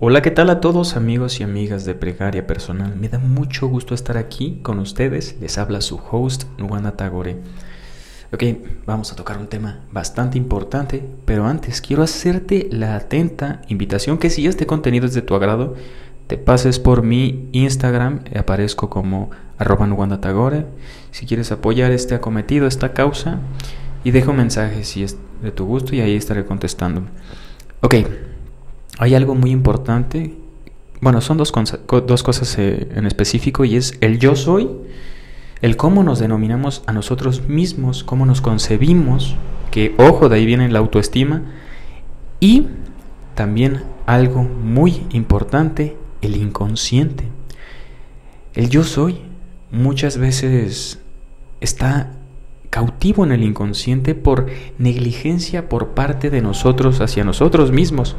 Hola, ¿qué tal a todos amigos y amigas de Pregaria Personal? Me da mucho gusto estar aquí con ustedes. Les habla su host, Nuana Tagore. Ok, vamos a tocar un tema bastante importante, pero antes quiero hacerte la atenta invitación que si este contenido es de tu agrado, te pases por mi Instagram, aparezco como arroba Tagore. Si quieres apoyar este acometido, esta causa, y dejo un mensaje si es de tu gusto y ahí estaré contestando. Ok, hay algo muy importante. Bueno, son dos, cosas eh, en específico y es el yo soy, el cómo nos denominamos a nosotros mismos, cómo nos concebimos, que ojo, de ahí viene la autoestima, y también algo muy importante, el inconsciente. El yo soy muchas veces está cautivo en el inconsciente por negligencia por parte de nosotros hacia nosotros mismos.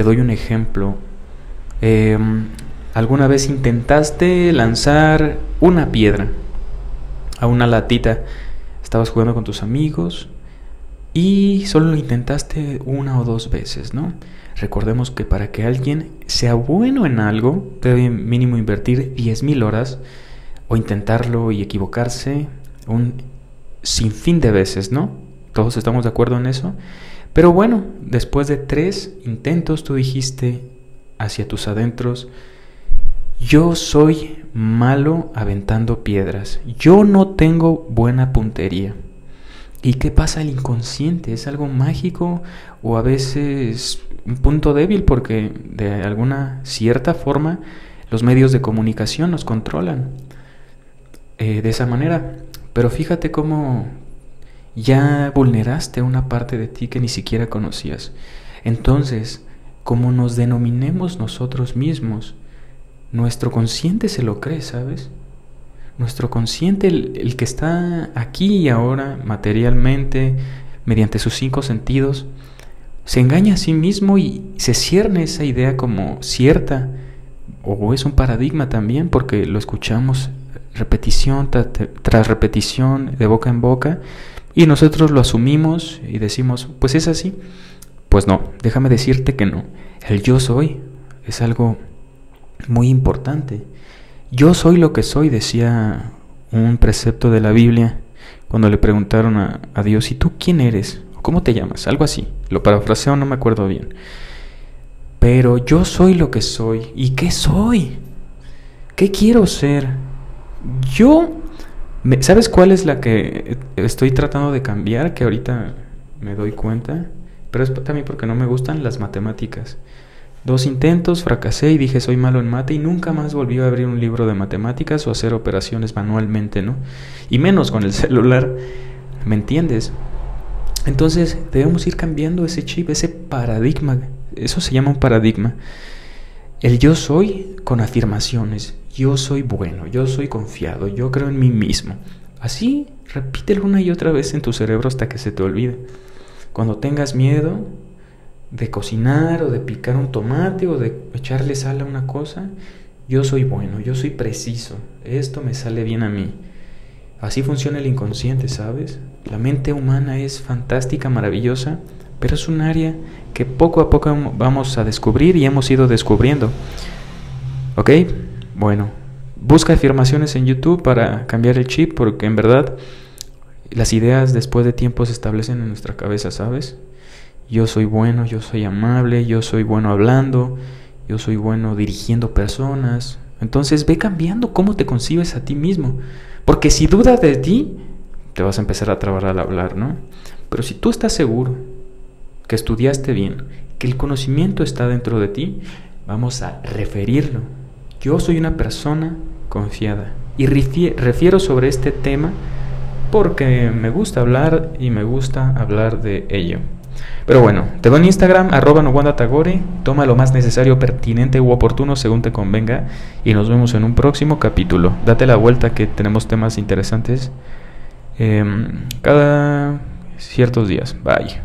Te doy un ejemplo. Em, ¿Alguna vez intentaste lanzar una piedra a una latita? Estabas jugando con tus amigos y solo lo intentaste una o dos veces, ¿no? Recordemos que para que alguien sea bueno en algo, debe mínimo invertir 10.000 horas o intentarlo y equivocarse un sinfín de veces, ¿no? Todos estamos de acuerdo en eso. Pero bueno, después de tres intentos tú dijiste hacia tus adentros, yo soy malo aventando piedras, yo no tengo buena puntería. ¿Y qué pasa el inconsciente? ¿Es algo mágico o a veces un punto débil porque de alguna cierta forma los medios de comunicación nos controlan eh, de esa manera? Pero fíjate cómo ya vulneraste una parte de ti que ni siquiera conocías. Entonces, como nos denominemos nosotros mismos, nuestro consciente se lo cree, ¿sabes? Nuestro consciente, el, que está aquí y ahora, materialmente, mediante sus cinco sentidos, se engaña a sí mismo y se cierne esa idea como cierta, o es un paradigma también, porque lo escuchamos repetición tras repetición, de boca en boca, y nosotros lo asumimos y decimos, pues es así. Pues no, déjame decirte que no. El yo soy es algo muy importante. Yo soy lo que soy, decía un precepto de la Biblia cuando le preguntaron a, Dios, ¿y tú quién eres? ¿Cómo te llamas? Algo así. Lo parafraseo, no me acuerdo bien. Pero yo soy lo que soy. ¿Y qué soy? ¿Qué quiero ser? Yo ¿Sabes cuál es la que estoy tratando de cambiar? Que ahorita me doy cuenta. Pero es también porque no me gustan las matemáticas. Dos intentos, fracasé y dije soy malo en mate y nunca más volví a abrir un libro de matemáticas o hacer operaciones manualmente, ¿no? Y menos con el celular. ¿Me entiendes? Entonces debemos ir cambiando ese chip, ese paradigma. Eso se llama un paradigma. El yo soy con afirmaciones yo soy bueno, yo soy confiado, yo creo en mí mismo. Así, repítelo una y otra vez en tu cerebro hasta que se te olvide. Cuando tengas miedo de cocinar o de picar un tomate o de echarle sal a una cosa, yo soy bueno, yo soy preciso, esto me sale bien a mí. Así funciona el inconsciente, ¿sabes? La mente humana es fantástica, maravillosa, pero es un área que poco a poco vamos a descubrir y hemos ido descubriendo. ¿Ok? Bueno, busca afirmaciones en YouTube para cambiar el chip porque en verdad las ideas después de tiempo se establecen en nuestra cabeza, ¿sabes? Yo soy bueno, yo soy amable, yo soy bueno hablando, yo soy bueno dirigiendo personas. Entonces ve cambiando cómo te concibes a ti mismo. Porque si dudas de ti, te vas a empezar a trabar al hablar, ¿no? Pero si tú estás seguro que estudiaste bien, que el conocimiento está dentro de ti, vamos a referirlo yo soy una persona confiada y refiero sobre este tema porque me gusta hablar y me gusta hablar de ello. Pero bueno, te doy en Instagram, arroba Tagore, toma lo más necesario, pertinente u oportuno según te convenga y nos vemos en un próximo capítulo. Date la vuelta que tenemos temas interesantes em, cada ciertos días. Bye.